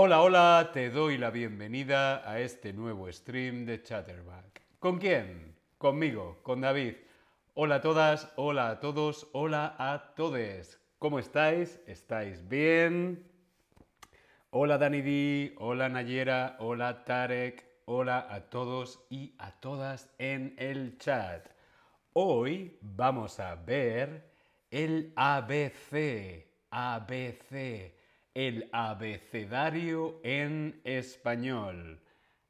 Hola, hola, te doy la bienvenida a este nuevo stream de Chatterback. ¿Con quién? Conmigo, con David. Hola a todas, hola a todos, hola a todes. ¿Cómo estáis? ¿Estáis bien? Hola Dani D, hola Nayera, hola Tarek, hola a todos y a todas en el chat. Hoy vamos a ver el ABC, ABC, el abecedario en español.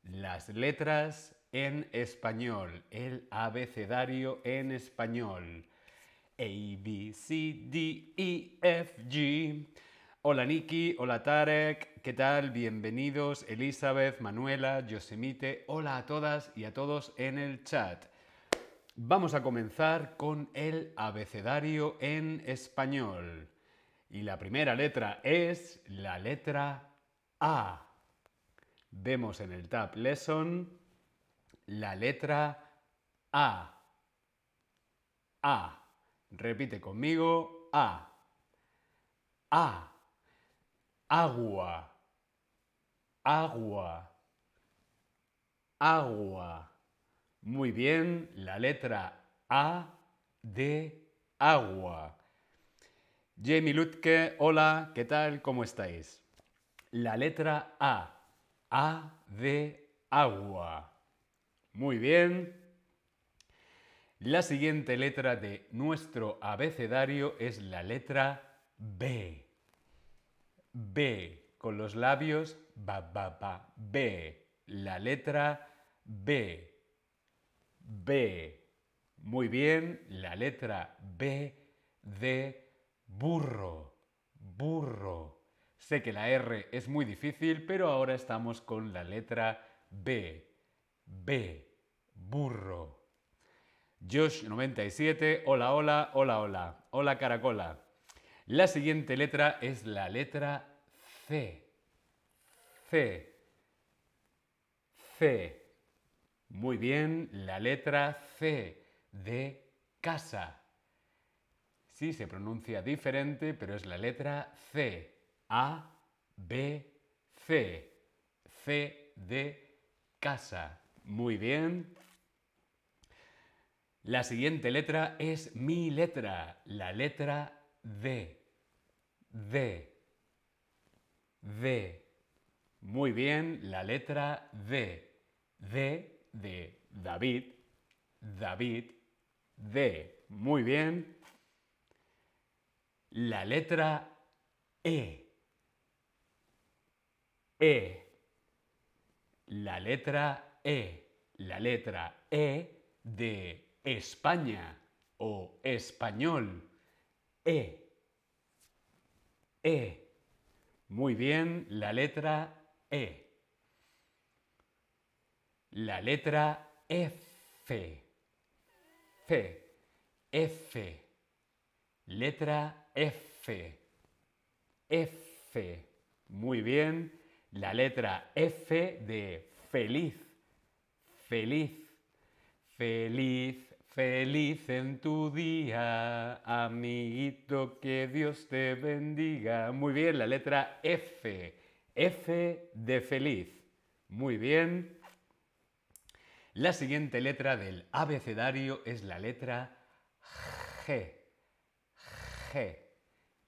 Las letras en español, el abecedario en español. A, B, C, D, E, F, G. Hola Niki, hola Tarek, ¿qué tal? Bienvenidos Elizabeth, Manuela, Yosemite, hola a todas y a todos en el chat. Vamos a comenzar con el abecedario en español. Y la primera letra es la letra A. Vemos en el Tab Lesson la letra A. A. Repite conmigo. A. A. Agua. Agua. Agua. Muy bien, la letra A de agua. Jamie Lutke, hola, ¿qué tal? ¿Cómo estáis? La letra A. A de agua. Muy bien. La siguiente letra de nuestro abecedario es la letra B. B. Con los labios, ba, ba, ba, B. La letra B. B. Muy bien, la letra B de Burro, burro. Sé que la R es muy difícil, pero ahora estamos con la letra B. B, burro. Josh97, hola, hola, hola, hola. Hola, caracola. La siguiente letra es la letra C. C. C. Muy bien, la letra C de casa. Sí, se pronuncia diferente, pero es la letra C. A, B, C. C de casa. Muy bien. La siguiente letra es mi letra, la letra D. D. D. Muy bien, la letra D. D de David. David. D. Muy bien. La letra E. E. La letra E. La letra E de España o español. E. E. Muy bien, la letra E. La letra F. F. F. Letra F. F. Muy bien. La letra F de feliz. Feliz. Feliz. Feliz en tu día, amiguito, que Dios te bendiga. Muy bien, la letra F. F de feliz. Muy bien. La siguiente letra del abecedario es la letra G. G.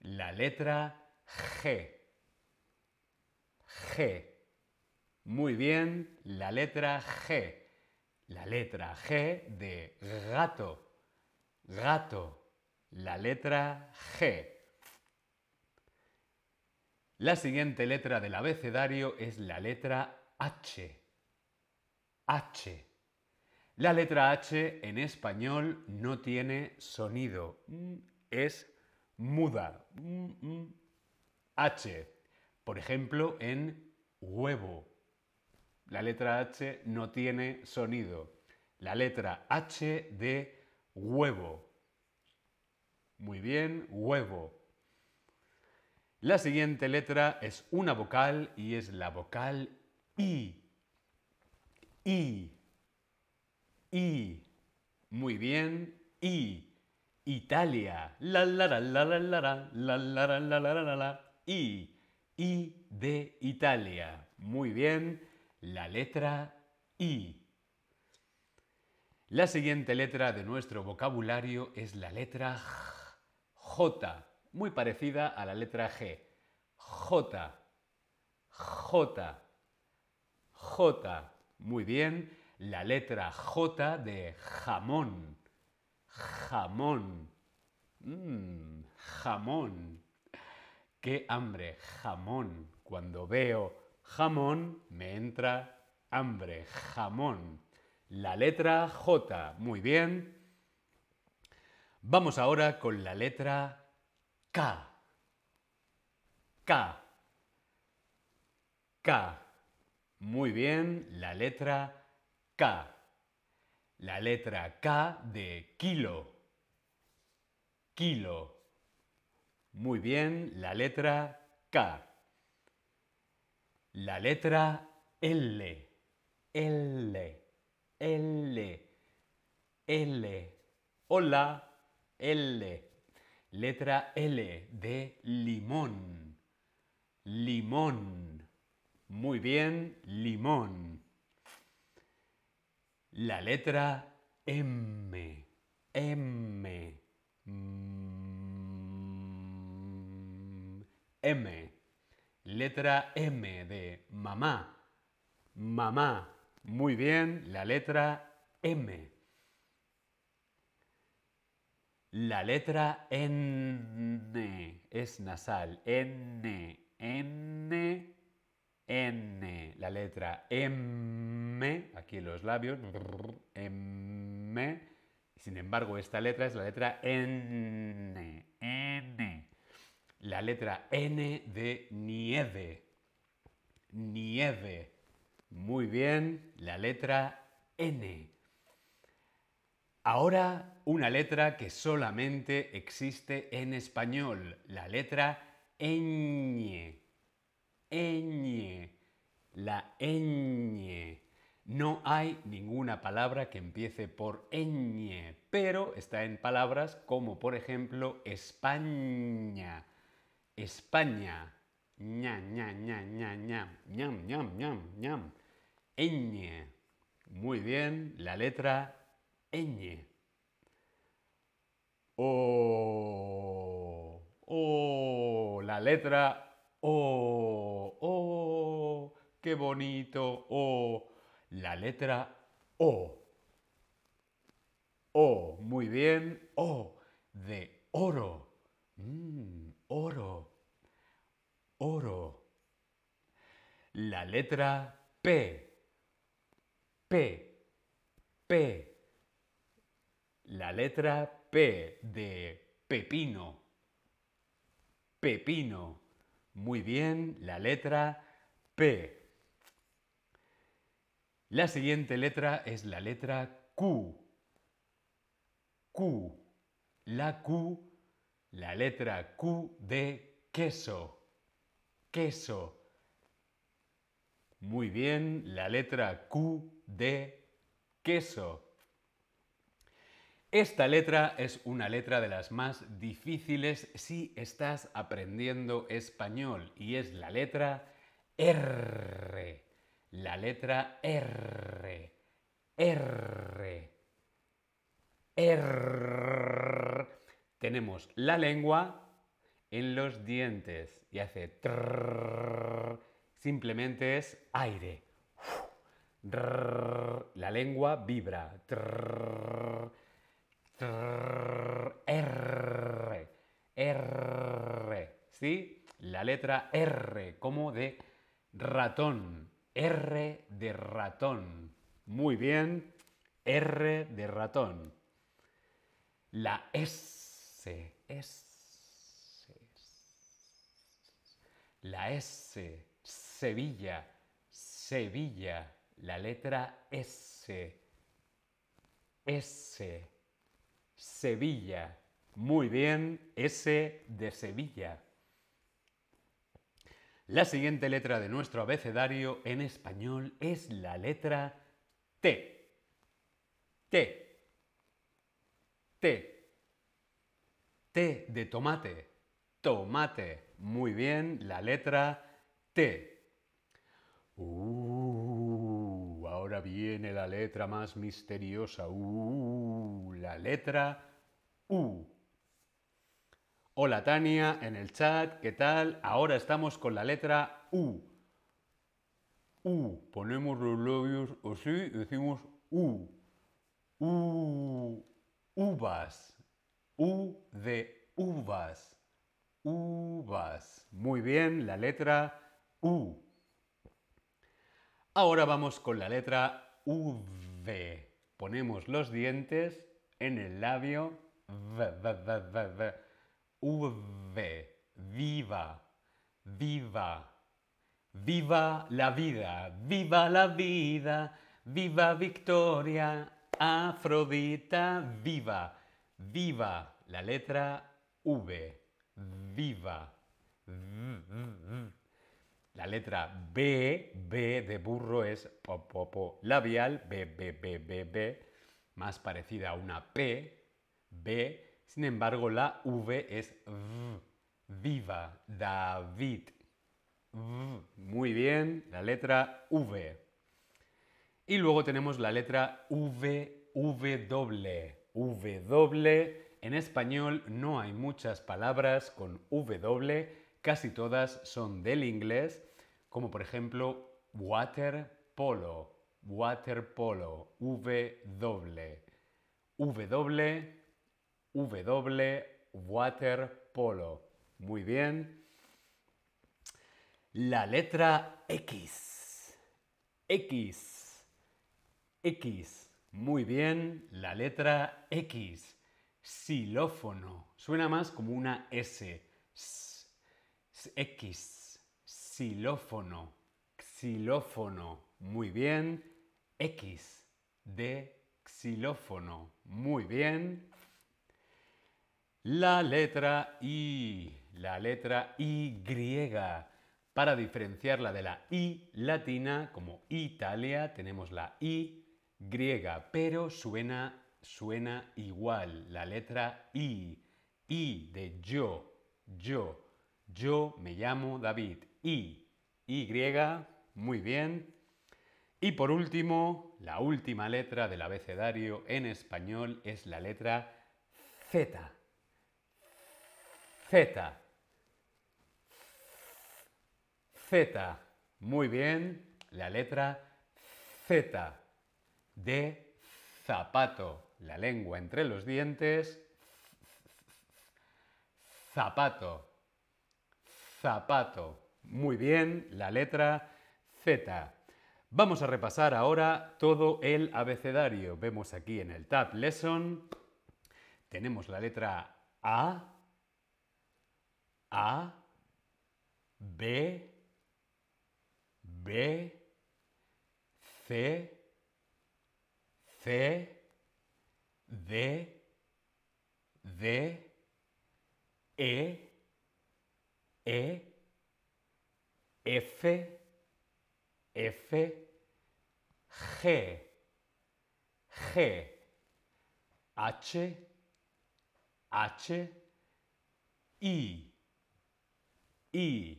La letra G. G. Muy bien, la letra G. La letra G de gato. Gato. La letra G. La siguiente letra del abecedario es la letra H. H. La letra H en español no tiene sonido. Es muda. H. Por ejemplo, en huevo. La letra H no tiene sonido. La letra H de huevo. Muy bien, huevo. La siguiente letra es una vocal y es la vocal I. I. I. Muy bien, I. Italia. La la la la la la la la la la la la la. I. I de Italia. Muy bien, la letra I. La siguiente letra de nuestro vocabulario es la letra J, muy parecida a la letra G. J, J, J. Muy bien, la letra J de jamón. Jamón. Mmm, jamón. Qué hambre, jamón. Cuando veo jamón, me entra hambre, jamón. La letra J. Muy bien. Vamos ahora con la letra K. K. K. Muy bien, la letra K. La letra K de kilo. Kilo. Muy bien, la letra K. La letra L. L. L. L. Hola. L. Letra L de limón. Limón. Muy bien, limón. La letra M. M. M. Letra M de mamá. Mamá. Muy bien, la letra M. La letra N es nasal. N, N, N. La letra M, aquí en los labios, M. Sin embargo, esta letra es la letra N, N. La letra N de nieve. Nieve. Muy bien, la letra N. Ahora una letra que solamente existe en español, la letra ñ. Ñ. La ñ. No hay ninguna palabra que empiece por ñ, pero está en palabras como por ejemplo España. España. ña, ña, ña, ña, ña, ñam, ñam, ñam, ñam ñ. Muy bien, la letra ñ. O. O. La letra O. Qué bonito. O. La letra O. O. Muy bien. O. De oro. Mm, oro. Oro. La letra P. P. P. La letra P de pepino. Pepino. Muy bien, la letra P. La siguiente letra es la letra Q. Q. La Q, la letra Q de queso. Queso. Muy bien, la letra Q de queso. Esta letra es una letra de las más difíciles si estás aprendiendo español y es la letra R. La letra R. R. R. Tenemos la lengua en los dientes y hace trrr. Simplemente es aire la lengua vibra. R. R. ¿Sí? La letra R, como de ratón. R de ratón. Muy bien. R de ratón. La S. S. La S. Sevilla. Sevilla la letra S. S. Sevilla. Muy bien, S de Sevilla. La siguiente letra de nuestro abecedario en español es la letra T. T. T. T de tomate. Tomate. Muy bien, la letra T. Uh, ahora viene la letra más misteriosa. Uh, la letra U. Hola Tania, en el chat, ¿qué tal? Ahora estamos con la letra U. U. Ponemos los labios así y decimos U. U. Uvas. U de uvas. Uvas. Muy bien, la letra U. Ahora vamos con la letra V. Ponemos los dientes en el labio V, v, v, v, v. V. Viva. Viva. Viva la vida. Viva la vida. Viva Victoria. Afrodita. Viva. Viva. La letra V. Viva. La letra B, B de burro es labial, B, B, B, B, B, más parecida a una P, B. Sin embargo, la V es V, viva, David. Muy bien, la letra V. Y luego tenemos la letra V, W. W. En español no hay muchas palabras con W, casi todas son del inglés, como por ejemplo water polo, water polo, W. W, W, water polo. Muy bien. La letra X. X. X. Muy bien. La letra X. Xilófono. Suena más como una S. X. Xilófono. Xilófono. Muy bien. X. De xilófono. Muy bien. La letra I. La letra Y. Para diferenciarla de la I latina, como Italia, tenemos la I griega, pero suena, suena igual. La letra I. I de yo, yo. Yo me llamo David. I. Y. Muy bien. Y por último, la última letra del abecedario en español es la letra Z. Z. Z. Muy bien. La letra Z. De zapato. La lengua entre los dientes. Zapato. Zapato. Muy bien. La letra Z. Vamos a repasar ahora todo el abecedario. Vemos aquí en el Tab Lesson. Tenemos la letra A, A, B, B, C, C, D, D, E, E, F, F, G, G, H, H, I, I,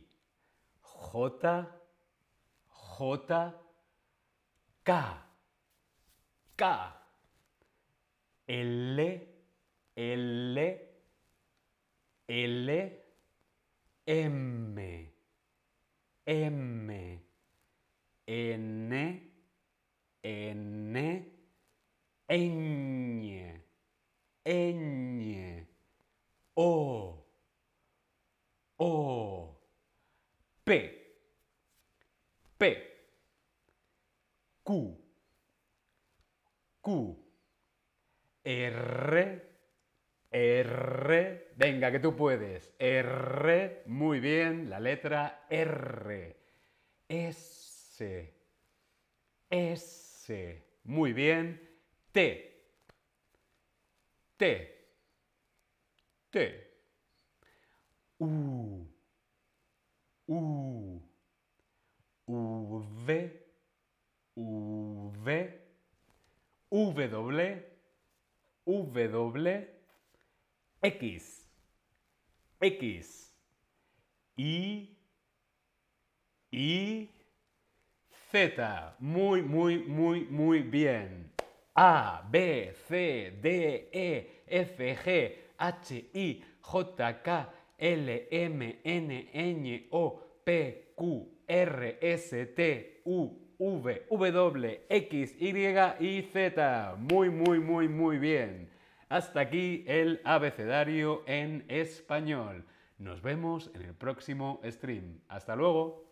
J, J, K, K, L, L, L, M, M, N, N, ñ, ñ, O, O, P, P, Q, Q, R, R, venga que tú puedes, R, muy bien, la letra R, S, S, muy bien, T, T, T, U, U, V, V, W, W, X, X, Y, Z. Muy, muy, muy, muy bien. A, B, C, D, E, F, G, H, I, J, K, L, M, N, N, O, P, Q, R, S, T, U, V, W, X, Y y Z. Muy, muy, muy, muy bien. Hasta aquí el abecedario en español. Nos vemos en el próximo stream. Hasta luego.